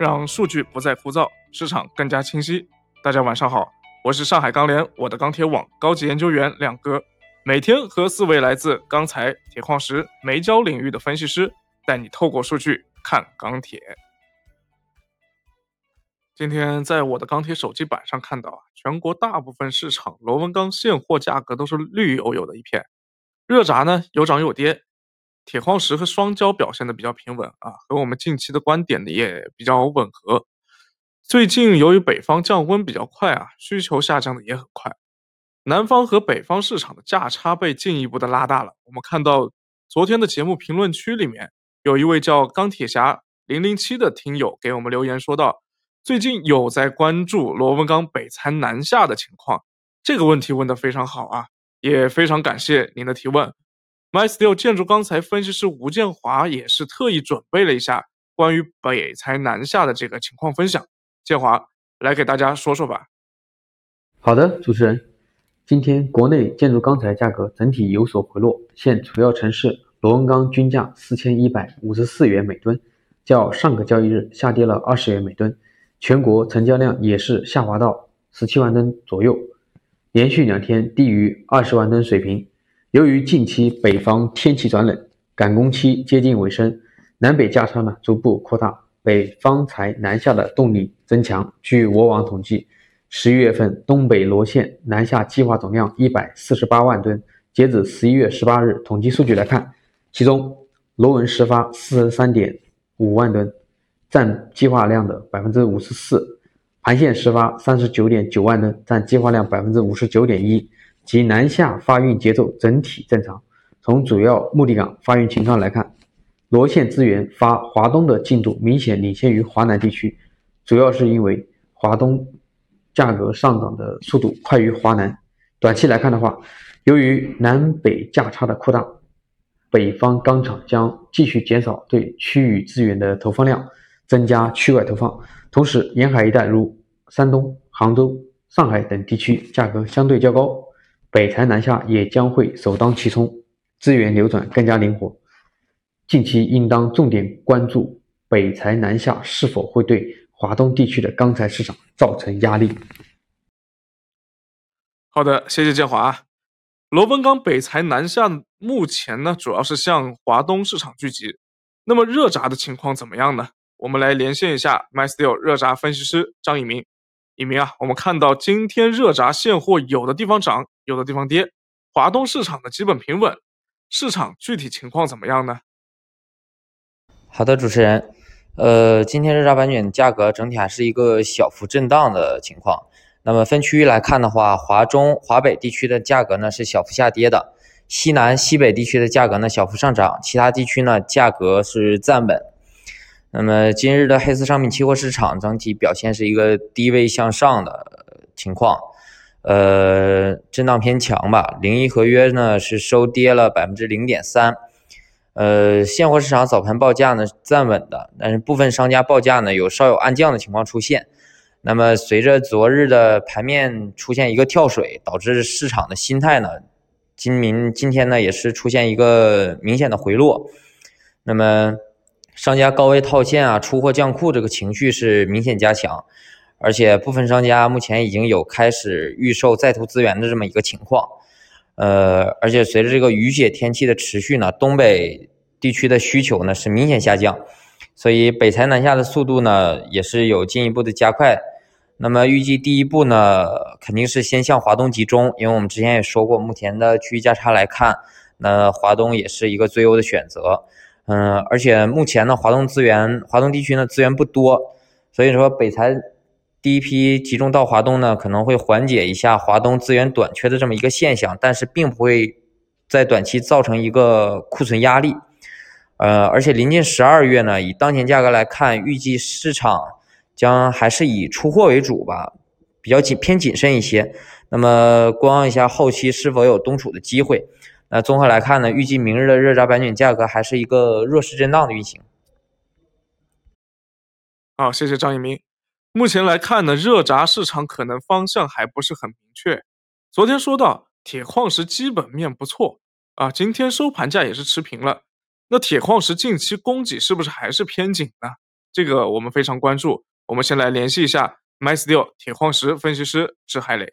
让数据不再枯燥，市场更加清晰。大家晚上好，我是上海钢联我的钢铁网高级研究员亮哥，每天和四位来自钢材、铁矿石、煤焦领域的分析师，带你透过数据看钢铁。今天在我的钢铁手机版上看到啊，全国大部分市场螺纹钢现货价格都是绿油油的一片，热轧呢有涨有跌，铁矿石和双焦表现的比较平稳啊，和我们近期的观点呢也比较吻合。最近由于北方降温比较快啊，需求下降的也很快，南方和北方市场的价差被进一步的拉大了。我们看到昨天的节目评论区里面有一位叫钢铁侠零零七的听友给我们留言说道。最近有在关注螺纹钢北材南下的情况，这个问题问得非常好啊，也非常感谢您的提问。MySteel 建筑钢材分析师吴建华也是特意准备了一下关于北材南下的这个情况分享。建华来给大家说说吧。好的，主持人，今天国内建筑钢材价格整体有所回落，现主要城市螺纹钢均价四千一百五十四元每吨，较上个交易日下跌了二十元每吨。全国成交量也是下滑到十七万吨左右，连续两天低于二十万吨水平。由于近期北方天气转冷，赶工期接近尾声，南北价差呢逐步扩大，北方才南下的动力增强。据我网统计，十一月份东北螺线南下计划总量一百四十八万吨。截止十一月十八日统计数据来看，其中螺纹石发四十三点五万吨。占计划量的百分之五十四，盘线石发三十九点九万吨，占计划量百分之五十九点一，及南下发运节奏整体正常。从主要目的港发运情况来看，螺线资源发华东的进度明显领先于华南地区，主要是因为华东价格上涨的速度快于华南。短期来看的话，由于南北价差的扩大，北方钢厂将继续减少对区域资源的投放量。增加区外投放，同时沿海一带如山东、杭州、上海等地区价格相对较高，北材南下也将会首当其冲，资源流转更加灵活。近期应当重点关注北材南下是否会对华东地区的钢材市场造成压力。好的，谢谢建华。螺纹钢北材南下目前呢，主要是向华东市场聚集。那么热轧的情况怎么样呢？我们来连线一下 MySteel 热轧分析师张一鸣。一鸣啊，我们看到今天热轧现货有的地方涨，有的地方跌，华东市场的基本平稳，市场具体情况怎么样呢？好的，主持人，呃，今天热轧板卷价格整体还是一个小幅震荡的情况。那么分区域来看的话，华中、华北地区的价格呢是小幅下跌的，西南、西北地区的价格呢小幅上涨，其他地区呢价格是暂稳。那么今日的黑色商品期货市场整体表现是一个低位向上的情况，呃，震荡偏强吧。零一合约呢是收跌了百分之零点三，呃，现货市场早盘报价呢暂稳的，但是部分商家报价呢有稍有暗降的情况出现。那么随着昨日的盘面出现一个跳水，导致市场的心态呢，今明今天呢也是出现一个明显的回落。那么。商家高位套现啊，出货降库这个情绪是明显加强，而且部分商家目前已经有开始预售在投资源的这么一个情况。呃，而且随着这个雨雪天气的持续呢，东北地区的需求呢是明显下降，所以北材南下的速度呢也是有进一步的加快。那么预计第一步呢，肯定是先向华东集中，因为我们之前也说过，目前的区域价差来看，那华东也是一个最优的选择。嗯，而且目前呢，华东资源、华东地区呢资源不多，所以说北材第一批集中到华东呢，可能会缓解一下华东资源短缺的这么一个现象，但是并不会在短期造成一个库存压力。呃，而且临近十二月呢，以当前价格来看，预计市场将还是以出货为主吧，比较谨偏谨慎一些。那么观望一下后期是否有东储的机会。那综合来看呢，预计明日的热轧板卷价格还是一个弱势震荡的运行。好，谢谢张一鸣。目前来看呢，热轧市场可能方向还不是很明确。昨天说到铁矿石基本面不错啊，今天收盘价也是持平了。那铁矿石近期供给是不是还是偏紧呢？这个我们非常关注。我们先来联系一下 MySteel 铁矿石分析师志海磊。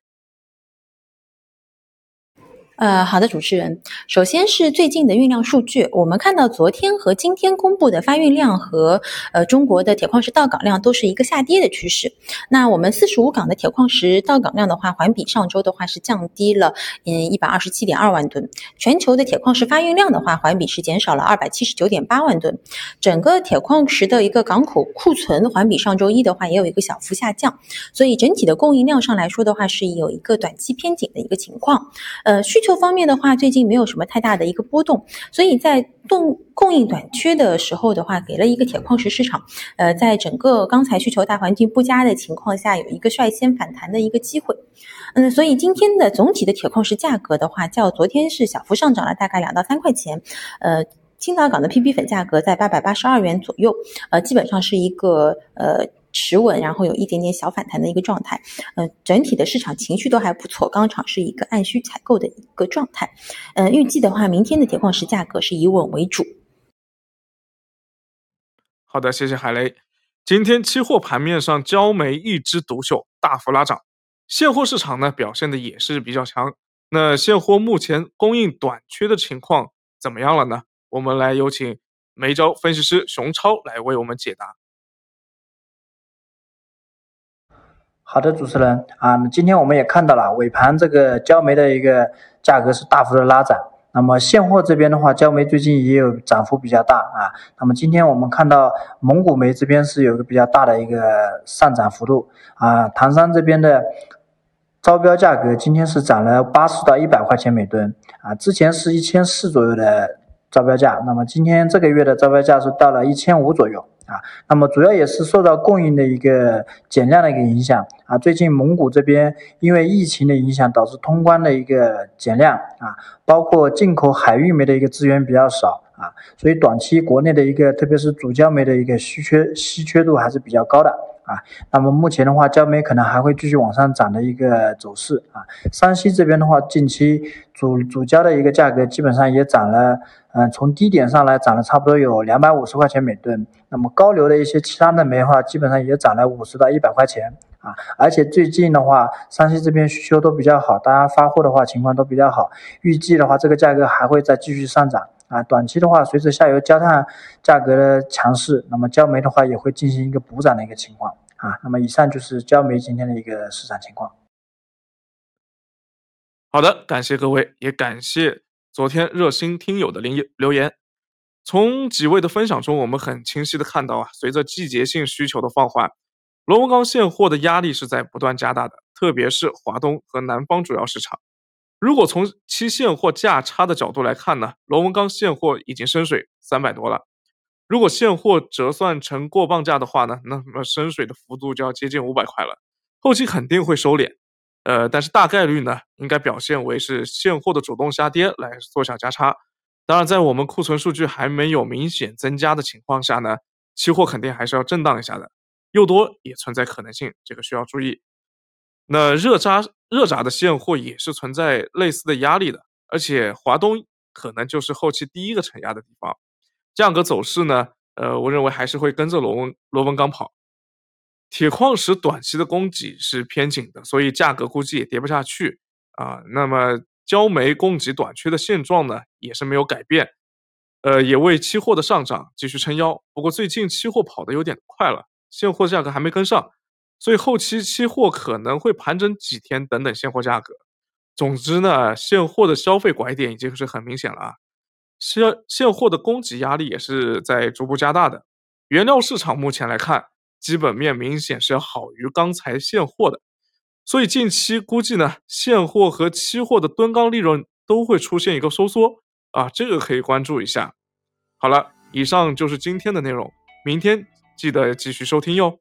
呃，好的，主持人，首先是最近的运量数据，我们看到昨天和今天公布的发运量和呃中国的铁矿石到港量都是一个下跌的趋势。那我们四十五港的铁矿石到港量的话，环比上周的话是降低了嗯一百二十七点二万吨。全球的铁矿石发运量的话，环比是减少了二百七十九点八万吨。整个铁矿石的一个港口库存，环比上周一的话也有一个小幅下降。所以整体的供应量上来说的话，是有一个短期偏紧的一个情况。呃，需求。需求方面的话，最近没有什么太大的一个波动，所以在供供应短缺的时候的话，给了一个铁矿石市场，呃，在整个钢材需求大环境不佳的情况下，有一个率先反弹的一个机会。嗯，所以今天的总体的铁矿石价格的话，较昨天是小幅上涨了大概两到三块钱。呃，青岛港的 PP 粉价格在八百八十二元左右，呃，基本上是一个呃。持稳，然后有一点点小反弹的一个状态，呃，整体的市场情绪都还不错，钢厂是一个按需采购的一个状态，嗯，预计的话，明天的铁矿石价格是以稳为主。好的，谢谢海雷。今天期货盘面上，焦煤一枝独秀，大幅拉涨，现货市场呢表现的也是比较强。那现货目前供应短缺的情况怎么样了呢？我们来有请煤焦分析师熊超来为我们解答。好的，主持人啊，今天我们也看到了尾盘这个焦煤的一个价格是大幅的拉涨。那么现货这边的话，焦煤最近也有涨幅比较大啊。那么今天我们看到蒙古煤这边是有个比较大的一个上涨幅度啊。唐山这边的招标价格今天是涨了八十到一百块钱每吨啊，之前是一千四左右的招标价，那么今天这个月的招标价是到了一千五左右。啊，那么主要也是受到供应的一个减量的一个影响啊。最近蒙古这边因为疫情的影响，导致通关的一个减量啊，包括进口海运煤的一个资源比较少啊，所以短期国内的一个特别是主焦煤的一个稀缺稀缺度还是比较高的啊。那么目前的话，焦煤可能还会继续往上涨的一个走势啊。山西这边的话，近期主主焦的一个价格基本上也涨了。嗯，从低点上来涨了差不多有两百五十块钱每吨。那么高流的一些其他的煤的话，基本上也涨了五十到一百块钱啊。而且最近的话，山西这边需求都比较好，大家发货的话情况都比较好。预计的话，这个价格还会再继续上涨啊。短期的话，随着下游焦炭价格的强势，那么焦煤的话也会进行一个补涨的一个情况啊。那么以上就是焦煤今天的一个市场情况。好的，感谢各位，也感谢。昨天热心听友的留留言，从几位的分享中，我们很清晰的看到啊，随着季节性需求的放缓，螺纹钢现货的压力是在不断加大的，特别是华东和南方主要市场。如果从期现货价差的角度来看呢，螺纹钢现货已经深水三百多了。如果现货折算成过磅价的话呢，那么深水的幅度就要接近五百块了，后期肯定会收敛。呃，但是大概率呢，应该表现为是现货的主动下跌来缩小价差。当然，在我们库存数据还没有明显增加的情况下呢，期货肯定还是要震荡一下的，又多也存在可能性，这个需要注意。那热轧热轧的现货也是存在类似的压力的，而且华东可能就是后期第一个承压的地方，价格走势呢，呃，我认为还是会跟着螺纹螺纹钢跑。铁矿石短期的供给是偏紧的，所以价格估计也跌不下去啊。那么焦煤供给短缺的现状呢，也是没有改变，呃，也为期货的上涨继续撑腰。不过最近期货跑的有点快了，现货价格还没跟上，所以后期期货可能会盘整几天，等等现货价格。总之呢，现货的消费拐点已经是很明显了啊，现现货的供给压力也是在逐步加大的。原料市场目前来看。基本面明显是要好于钢材现货的，所以近期估计呢，现货和期货的吨钢利润都会出现一个收缩啊，这个可以关注一下。好了，以上就是今天的内容，明天记得继续收听哟。